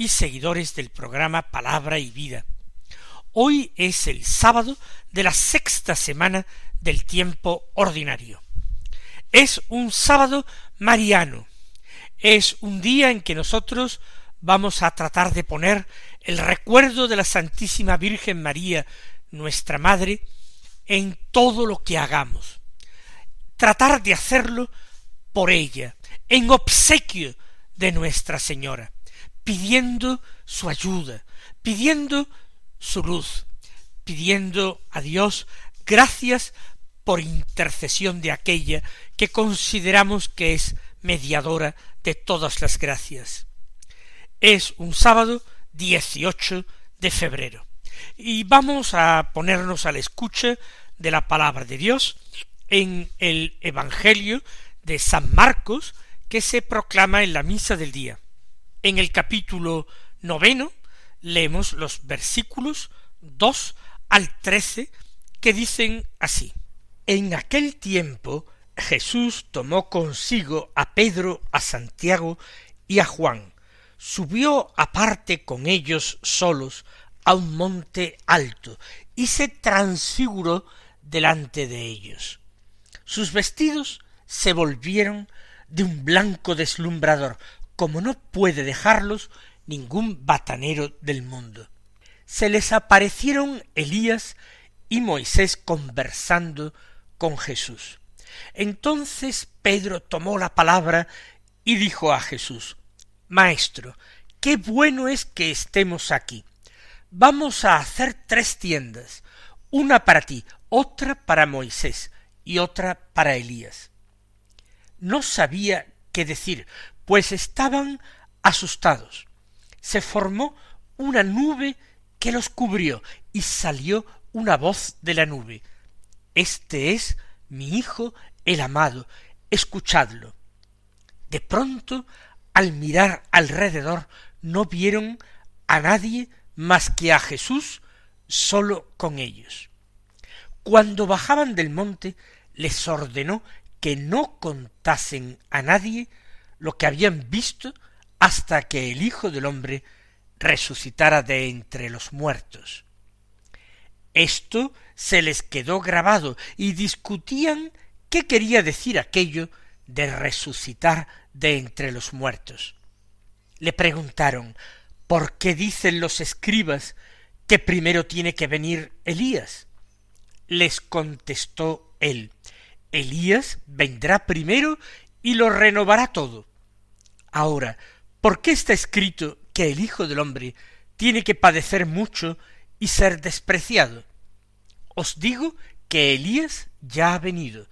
y seguidores del programa Palabra y Vida. Hoy es el sábado de la sexta semana del tiempo ordinario. Es un sábado mariano. Es un día en que nosotros vamos a tratar de poner el recuerdo de la Santísima Virgen María, nuestra Madre, en todo lo que hagamos. Tratar de hacerlo por ella, en obsequio de Nuestra Señora, pidiendo su ayuda, pidiendo su luz, pidiendo a Dios gracias por intercesión de aquella que consideramos que es mediadora de todas las gracias. Es un sábado 18 de febrero y vamos a ponernos a la escucha de la palabra de Dios en el Evangelio de San Marcos que se proclama en la misa del día. En el capítulo noveno leemos los versículos dos al trece que dicen así En aquel tiempo Jesús tomó consigo a Pedro, a Santiago y a Juan, subió aparte con ellos solos a un monte alto y se transfiguró delante de ellos. Sus vestidos se volvieron de un blanco deslumbrador, como no puede dejarlos ningún batanero del mundo. Se les aparecieron Elías y Moisés conversando con Jesús. Entonces Pedro tomó la palabra y dijo a Jesús Maestro, qué bueno es que estemos aquí. Vamos a hacer tres tiendas, una para ti, otra para Moisés y otra para Elías. No sabía qué decir, pues estaban asustados. Se formó una nube que los cubrió y salió una voz de la nube. Este es mi Hijo el amado, escuchadlo. De pronto, al mirar alrededor, no vieron a nadie más que a Jesús solo con ellos. Cuando bajaban del monte, les ordenó que no contasen a nadie lo que habían visto hasta que el Hijo del hombre resucitara de entre los muertos. Esto se les quedó grabado y discutían qué quería decir aquello de resucitar de entre los muertos. Le preguntaron ¿Por qué dicen los escribas que primero tiene que venir Elías? Les contestó él Elías vendrá primero y lo renovará todo. Ahora, ¿por qué está escrito que el Hijo del hombre tiene que padecer mucho y ser despreciado? Os digo que Elías ya ha venido,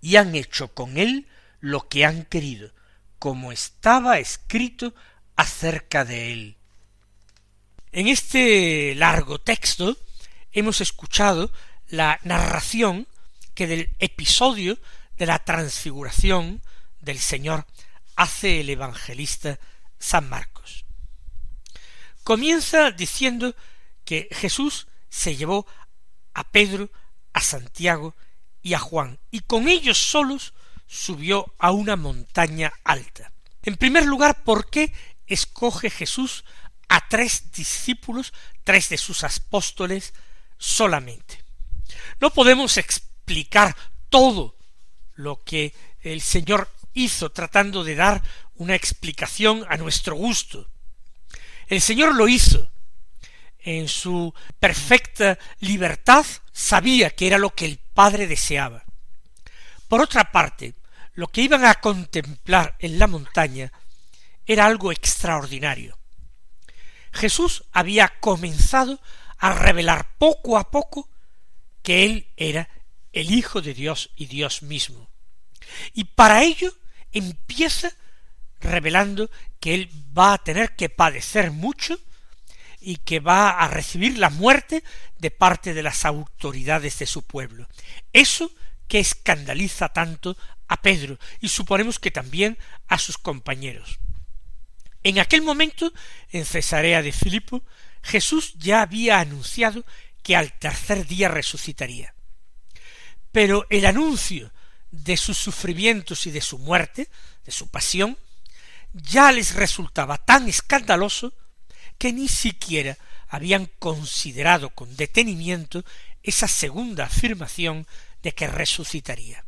y han hecho con él lo que han querido, como estaba escrito acerca de él. En este largo texto hemos escuchado la narración que del episodio de la transfiguración del Señor hace el evangelista San Marcos. Comienza diciendo que Jesús se llevó a Pedro, a Santiago y a Juan, y con ellos solos subió a una montaña alta. En primer lugar, ¿por qué escoge Jesús a tres discípulos, tres de sus apóstoles solamente? No podemos explicar todo lo que el Señor hizo tratando de dar una explicación a nuestro gusto. El Señor lo hizo. En su perfecta libertad sabía que era lo que el Padre deseaba. Por otra parte, lo que iban a contemplar en la montaña era algo extraordinario. Jesús había comenzado a revelar poco a poco que Él era el Hijo de Dios y Dios mismo. Y para ello empieza revelando que Él va a tener que padecer mucho y que va a recibir la muerte de parte de las autoridades de su pueblo. Eso que escandaliza tanto a Pedro y suponemos que también a sus compañeros. En aquel momento, en Cesarea de Filipo, Jesús ya había anunciado que al tercer día resucitaría. Pero el anuncio de sus sufrimientos y de su muerte, de su pasión, ya les resultaba tan escandaloso que ni siquiera habían considerado con detenimiento esa segunda afirmación de que resucitaría.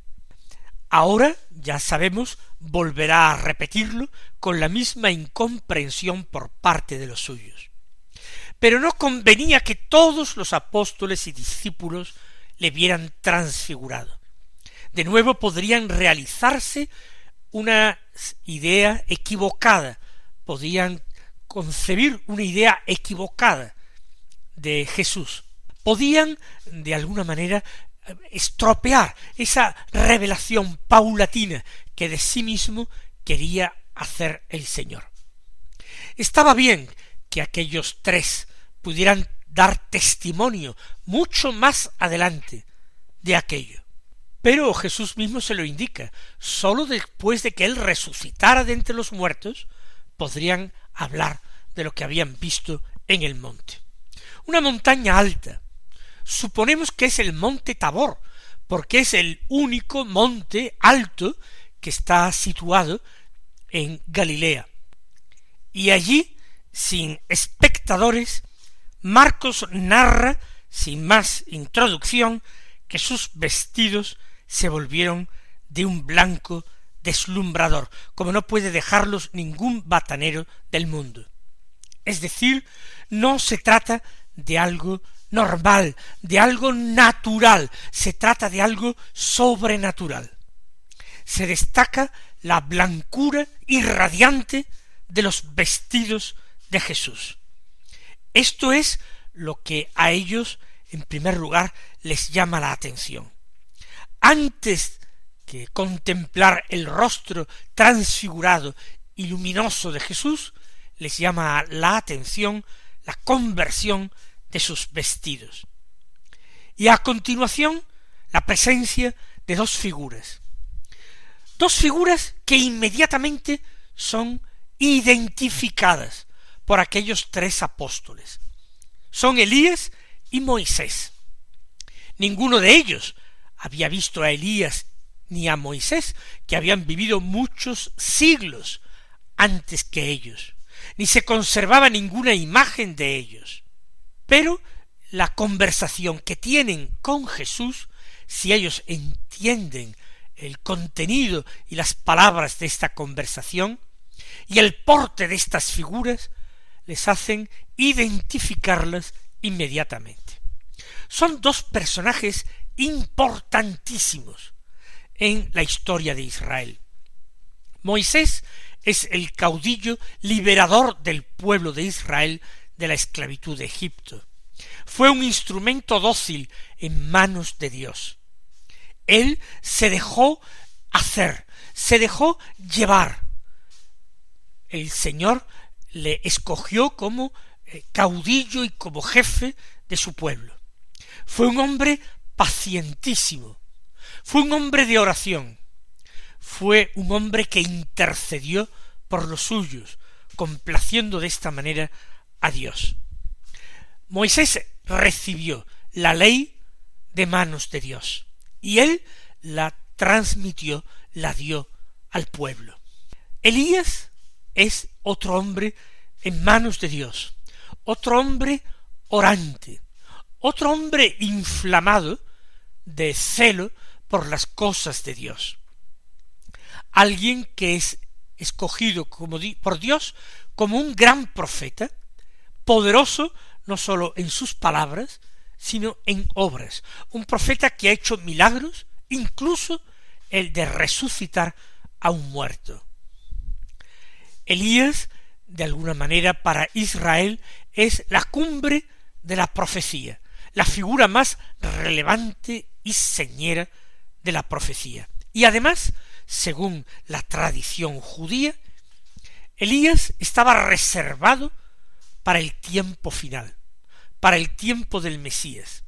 Ahora, ya sabemos, volverá a repetirlo con la misma incomprensión por parte de los suyos. Pero no convenía que todos los apóstoles y discípulos le vieran transfigurado. De nuevo podrían realizarse una idea equivocada, podían concebir una idea equivocada de Jesús. Podían, de alguna manera, estropear esa revelación paulatina que de sí mismo quería hacer el Señor. Estaba bien que aquellos tres pudieran dar testimonio mucho más adelante de aquello. Pero Jesús mismo se lo indica, sólo después de que Él resucitara de entre los muertos, podrían hablar de lo que habían visto en el monte. Una montaña alta. Suponemos que es el monte Tabor, porque es el único monte alto que está situado en Galilea. Y allí, sin espectadores, Marcos narra, sin más introducción, que sus vestidos se volvieron de un blanco deslumbrador, como no puede dejarlos ningún batanero del mundo. Es decir, no se trata de algo normal, de algo natural, se trata de algo sobrenatural. Se destaca la blancura irradiante de los vestidos de Jesús. Esto es lo que a ellos, en primer lugar, les llama la atención antes que contemplar el rostro transfigurado y luminoso de Jesús, les llama la atención la conversión de sus vestidos. Y a continuación, la presencia de dos figuras. Dos figuras que inmediatamente son identificadas por aquellos tres apóstoles. Son Elías y Moisés. Ninguno de ellos había visto a Elías ni a Moisés, que habían vivido muchos siglos antes que ellos, ni se conservaba ninguna imagen de ellos. Pero la conversación que tienen con Jesús, si ellos entienden el contenido y las palabras de esta conversación, y el porte de estas figuras, les hacen identificarlas inmediatamente. Son dos personajes importantísimos en la historia de Israel. Moisés es el caudillo liberador del pueblo de Israel de la esclavitud de Egipto. Fue un instrumento dócil en manos de Dios. Él se dejó hacer, se dejó llevar. El Señor le escogió como eh, caudillo y como jefe de su pueblo. Fue un hombre pacientísimo. Fue un hombre de oración. Fue un hombre que intercedió por los suyos, complaciendo de esta manera a Dios. Moisés recibió la ley de manos de Dios y él la transmitió, la dio al pueblo. Elías es otro hombre en manos de Dios, otro hombre orante, otro hombre inflamado de celo por las cosas de Dios. Alguien que es escogido por Dios como un gran profeta, poderoso no sólo en sus palabras, sino en obras. Un profeta que ha hecho milagros, incluso el de resucitar a un muerto. Elías, de alguna manera, para Israel es la cumbre de la profecía, la figura más relevante y señera de la profecía. Y además, según la tradición judía, Elías estaba reservado para el tiempo final, para el tiempo del Mesías.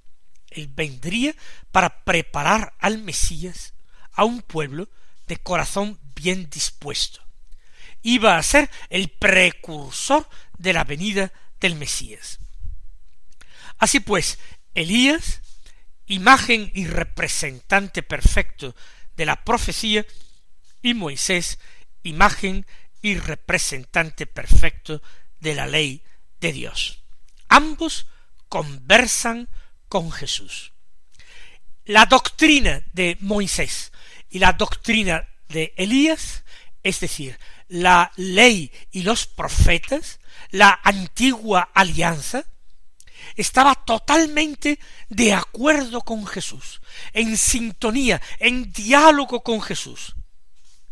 Él vendría para preparar al Mesías a un pueblo de corazón bien dispuesto. Iba a ser el precursor de la venida del Mesías. Así pues, Elías, imagen y representante perfecto de la profecía, y Moisés, imagen y representante perfecto de la ley de Dios. Ambos conversan con Jesús. La doctrina de Moisés y la doctrina de Elías, es decir, la ley y los profetas, la antigua alianza, estaba totalmente de acuerdo con Jesús, en sintonía, en diálogo con Jesús.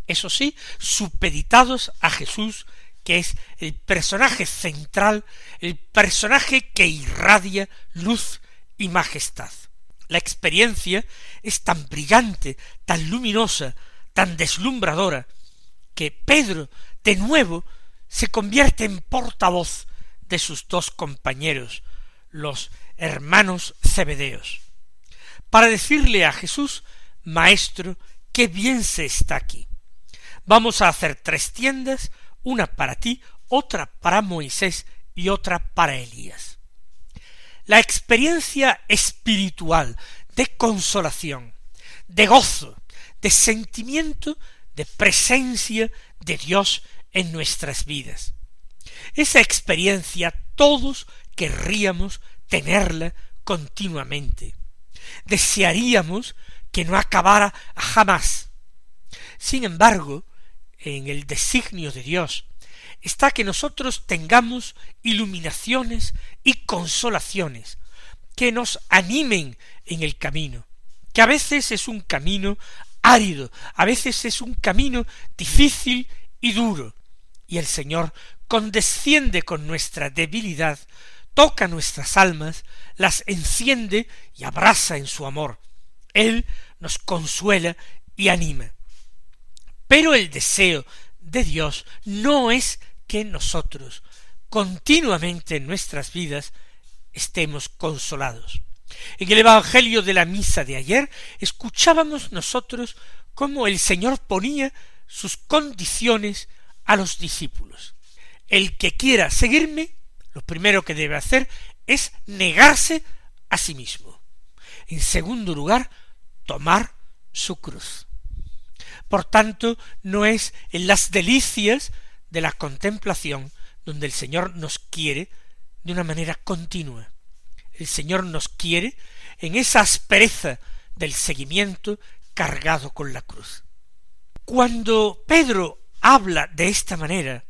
Eso sí, supeditados a Jesús, que es el personaje central, el personaje que irradia luz y majestad. La experiencia es tan brillante, tan luminosa, tan deslumbradora, que Pedro, de nuevo, se convierte en portavoz de sus dos compañeros, los hermanos cebedeos, para decirle a Jesús, Maestro, qué bien se está aquí. Vamos a hacer tres tiendas, una para ti, otra para Moisés y otra para Elías. La experiencia espiritual de consolación, de gozo, de sentimiento de presencia de Dios en nuestras vidas. Esa experiencia todos querríamos tenerla continuamente. Desearíamos que no acabara jamás. Sin embargo, en el designio de Dios está que nosotros tengamos iluminaciones y consolaciones que nos animen en el camino, que a veces es un camino árido, a veces es un camino difícil y duro, y el Señor condesciende con nuestra debilidad toca nuestras almas, las enciende y abraza en su amor. Él nos consuela y anima. Pero el deseo de Dios no es que nosotros continuamente en nuestras vidas estemos consolados. En el Evangelio de la misa de ayer escuchábamos nosotros cómo el Señor ponía sus condiciones a los discípulos. El que quiera seguirme, lo primero que debe hacer es negarse a sí mismo. En segundo lugar, tomar su cruz. Por tanto, no es en las delicias de la contemplación donde el Señor nos quiere de una manera continua. El Señor nos quiere en esa aspereza del seguimiento cargado con la cruz. Cuando Pedro habla de esta manera,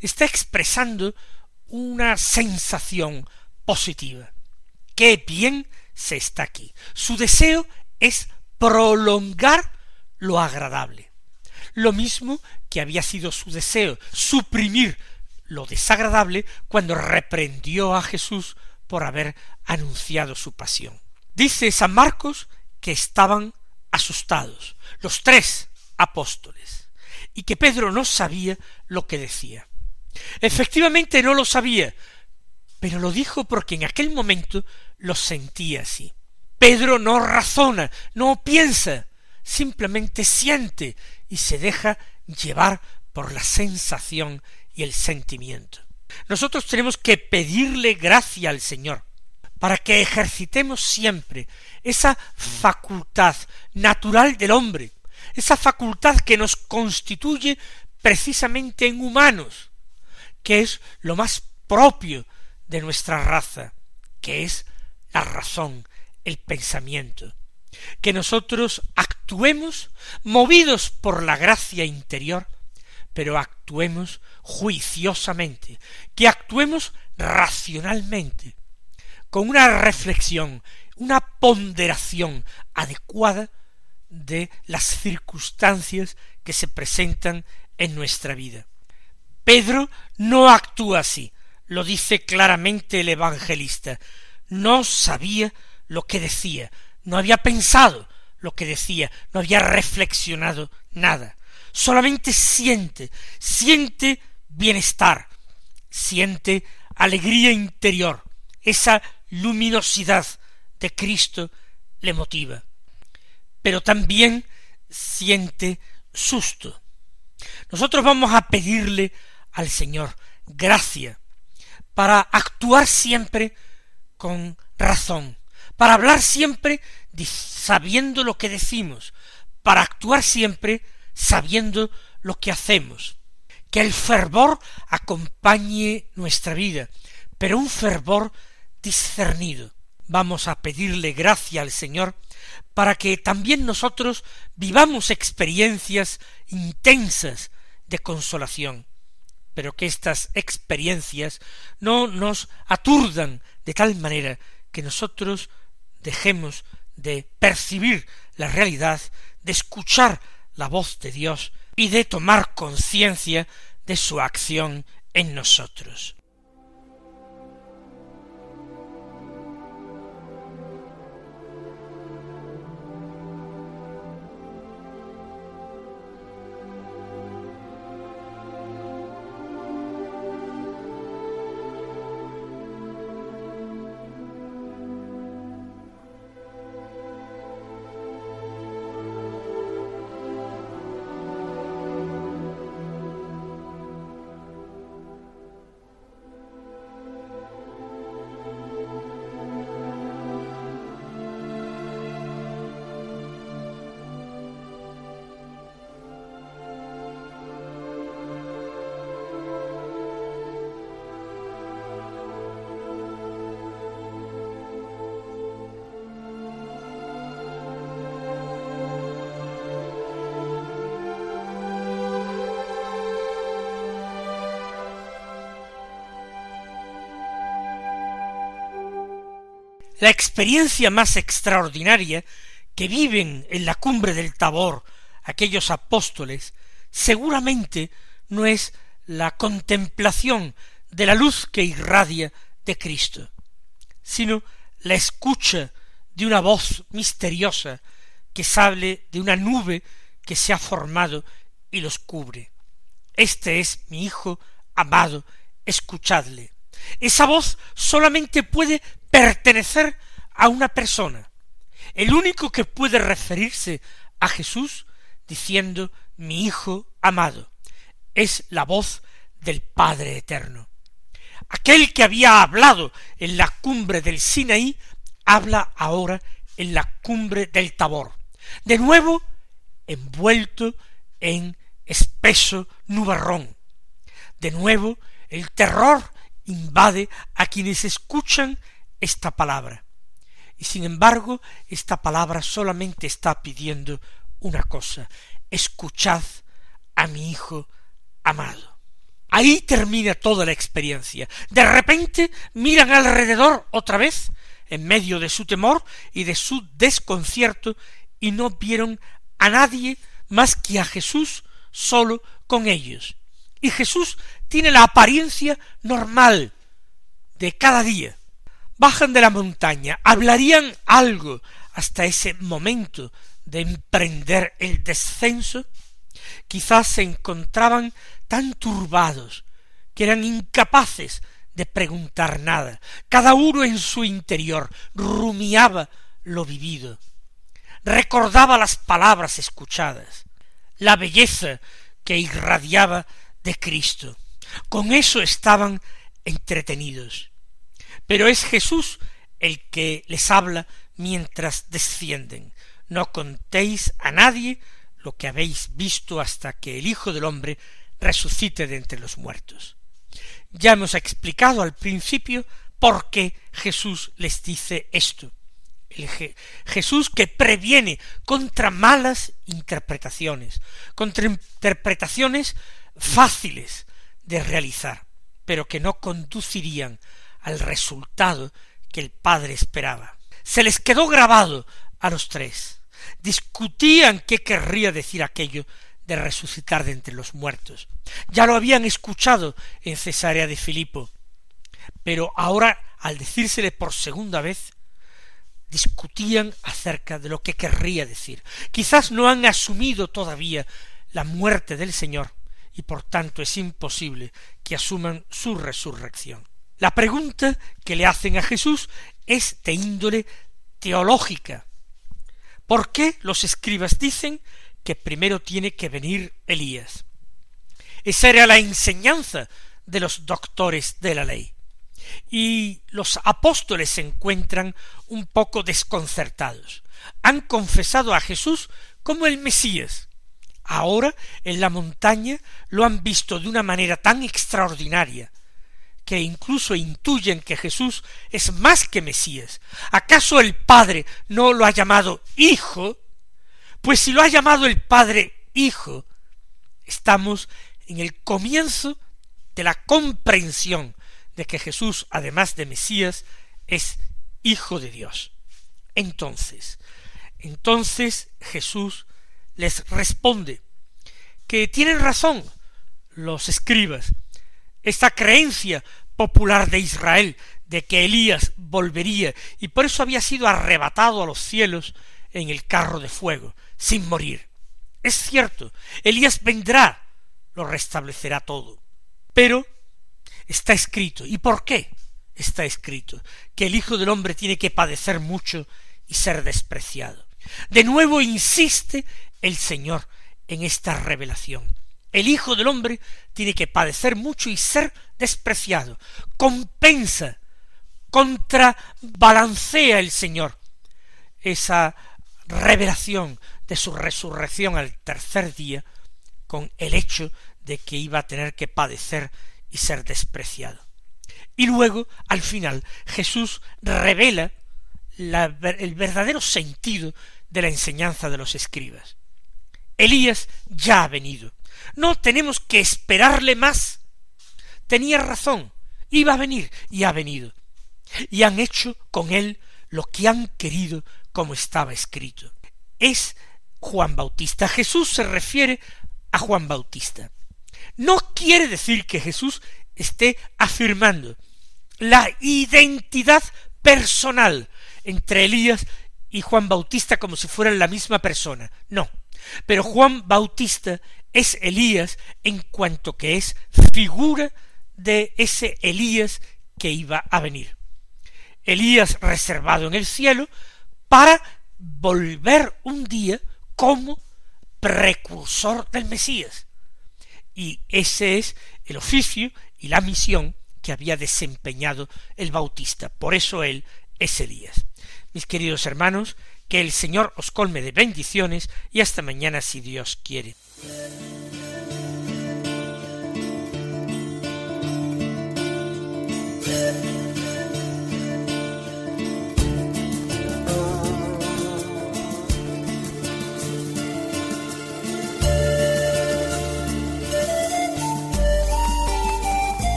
está expresando una sensación positiva. Qué bien se está aquí. Su deseo es prolongar lo agradable. Lo mismo que había sido su deseo, suprimir lo desagradable cuando reprendió a Jesús por haber anunciado su pasión. Dice San Marcos que estaban asustados, los tres apóstoles, y que Pedro no sabía lo que decía. Efectivamente no lo sabía, pero lo dijo porque en aquel momento lo sentía así. Pedro no razona, no piensa, simplemente siente y se deja llevar por la sensación y el sentimiento. Nosotros tenemos que pedirle gracia al Señor para que ejercitemos siempre esa facultad natural del hombre, esa facultad que nos constituye precisamente en humanos, que es lo más propio de nuestra raza, que es la razón, el pensamiento. Que nosotros actuemos movidos por la gracia interior, pero actuemos juiciosamente, que actuemos racionalmente, con una reflexión, una ponderación adecuada de las circunstancias que se presentan en nuestra vida. Pedro no actúa así, lo dice claramente el evangelista. No sabía lo que decía, no había pensado lo que decía, no había reflexionado nada. Solamente siente, siente bienestar, siente alegría interior, esa luminosidad de Cristo le motiva. Pero también siente susto. Nosotros vamos a pedirle al Señor. Gracia. Para actuar siempre con razón, para hablar siempre sabiendo lo que decimos, para actuar siempre sabiendo lo que hacemos. Que el fervor acompañe nuestra vida, pero un fervor discernido. Vamos a pedirle gracia al Señor para que también nosotros vivamos experiencias intensas de consolación, pero que estas experiencias no nos aturdan de tal manera que nosotros dejemos de percibir la realidad, de escuchar la voz de Dios y de tomar conciencia de su acción en nosotros. La experiencia más extraordinaria que viven en la cumbre del Tabor aquellos apóstoles, seguramente no es la contemplación de la luz que irradia de Cristo, sino la escucha de una voz misteriosa que sale de una nube que se ha formado y los cubre. Este es mi Hijo amado, escuchadle. Esa voz solamente puede pertenecer a una persona. El único que puede referirse a Jesús diciendo mi Hijo amado es la voz del Padre Eterno. Aquel que había hablado en la cumbre del Sinaí habla ahora en la cumbre del Tabor, de nuevo envuelto en espeso nubarrón. De nuevo el terror invade a quienes escuchan esta palabra. Y sin embargo, esta palabra solamente está pidiendo una cosa, escuchad a mi Hijo amado. Ahí termina toda la experiencia. De repente miran alrededor otra vez, en medio de su temor y de su desconcierto, y no vieron a nadie más que a Jesús solo con ellos. Y Jesús tiene la apariencia normal de cada día. Bajan de la montaña, hablarían algo hasta ese momento de emprender el descenso, quizás se encontraban tan turbados que eran incapaces de preguntar nada. Cada uno en su interior rumiaba lo vivido, recordaba las palabras escuchadas, la belleza que irradiaba de Cristo. Con eso estaban entretenidos pero es Jesús el que les habla mientras descienden. No contéis a nadie lo que habéis visto hasta que el Hijo del hombre resucite de entre los muertos. Ya hemos explicado al principio por qué Jesús les dice esto. El Jesús que previene contra malas interpretaciones, contra interpretaciones fáciles de realizar, pero que no conducirían al resultado que el padre esperaba. Se les quedó grabado a los tres. Discutían qué querría decir aquello de resucitar de entre los muertos. Ya lo habían escuchado en Cesarea de Filipo. Pero ahora, al decírsele por segunda vez, discutían acerca de lo que querría decir. Quizás no han asumido todavía la muerte del Señor, y por tanto es imposible que asuman su resurrección. La pregunta que le hacen a Jesús es de índole teológica. ¿Por qué los escribas dicen que primero tiene que venir Elías? Esa era la enseñanza de los doctores de la ley. Y los apóstoles se encuentran un poco desconcertados. Han confesado a Jesús como el Mesías. Ahora en la montaña lo han visto de una manera tan extraordinaria que incluso intuyen que Jesús es más que Mesías. ¿Acaso el Padre no lo ha llamado Hijo? Pues si lo ha llamado el Padre Hijo, estamos en el comienzo de la comprensión de que Jesús, además de Mesías, es Hijo de Dios. Entonces, entonces Jesús les responde que tienen razón los escribas, esta creencia popular de Israel de que Elías volvería y por eso había sido arrebatado a los cielos en el carro de fuego, sin morir. Es cierto, Elías vendrá, lo restablecerá todo. Pero está escrito. ¿Y por qué está escrito? Que el Hijo del Hombre tiene que padecer mucho y ser despreciado. De nuevo insiste el Señor en esta revelación. El Hijo del Hombre tiene que padecer mucho y ser despreciado. Compensa, contrabalancea el Señor esa revelación de su resurrección al tercer día con el hecho de que iba a tener que padecer y ser despreciado. Y luego, al final, Jesús revela el verdadero sentido de la enseñanza de los escribas. Elías ya ha venido. No tenemos que esperarle más. Tenía razón. Iba a venir y ha venido. Y han hecho con él lo que han querido como estaba escrito. Es Juan Bautista. Jesús se refiere a Juan Bautista. No quiere decir que Jesús esté afirmando la identidad personal entre Elías y Juan Bautista como si fueran la misma persona. No. Pero Juan Bautista es Elías en cuanto que es figura de ese Elías que iba a venir. Elías reservado en el cielo para volver un día como precursor del Mesías. Y ese es el oficio y la misión que había desempeñado el Bautista. Por eso él es Elías. Mis queridos hermanos, que el Señor os colme de bendiciones y hasta mañana si Dios quiere.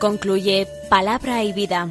Concluye Palabra y Vida,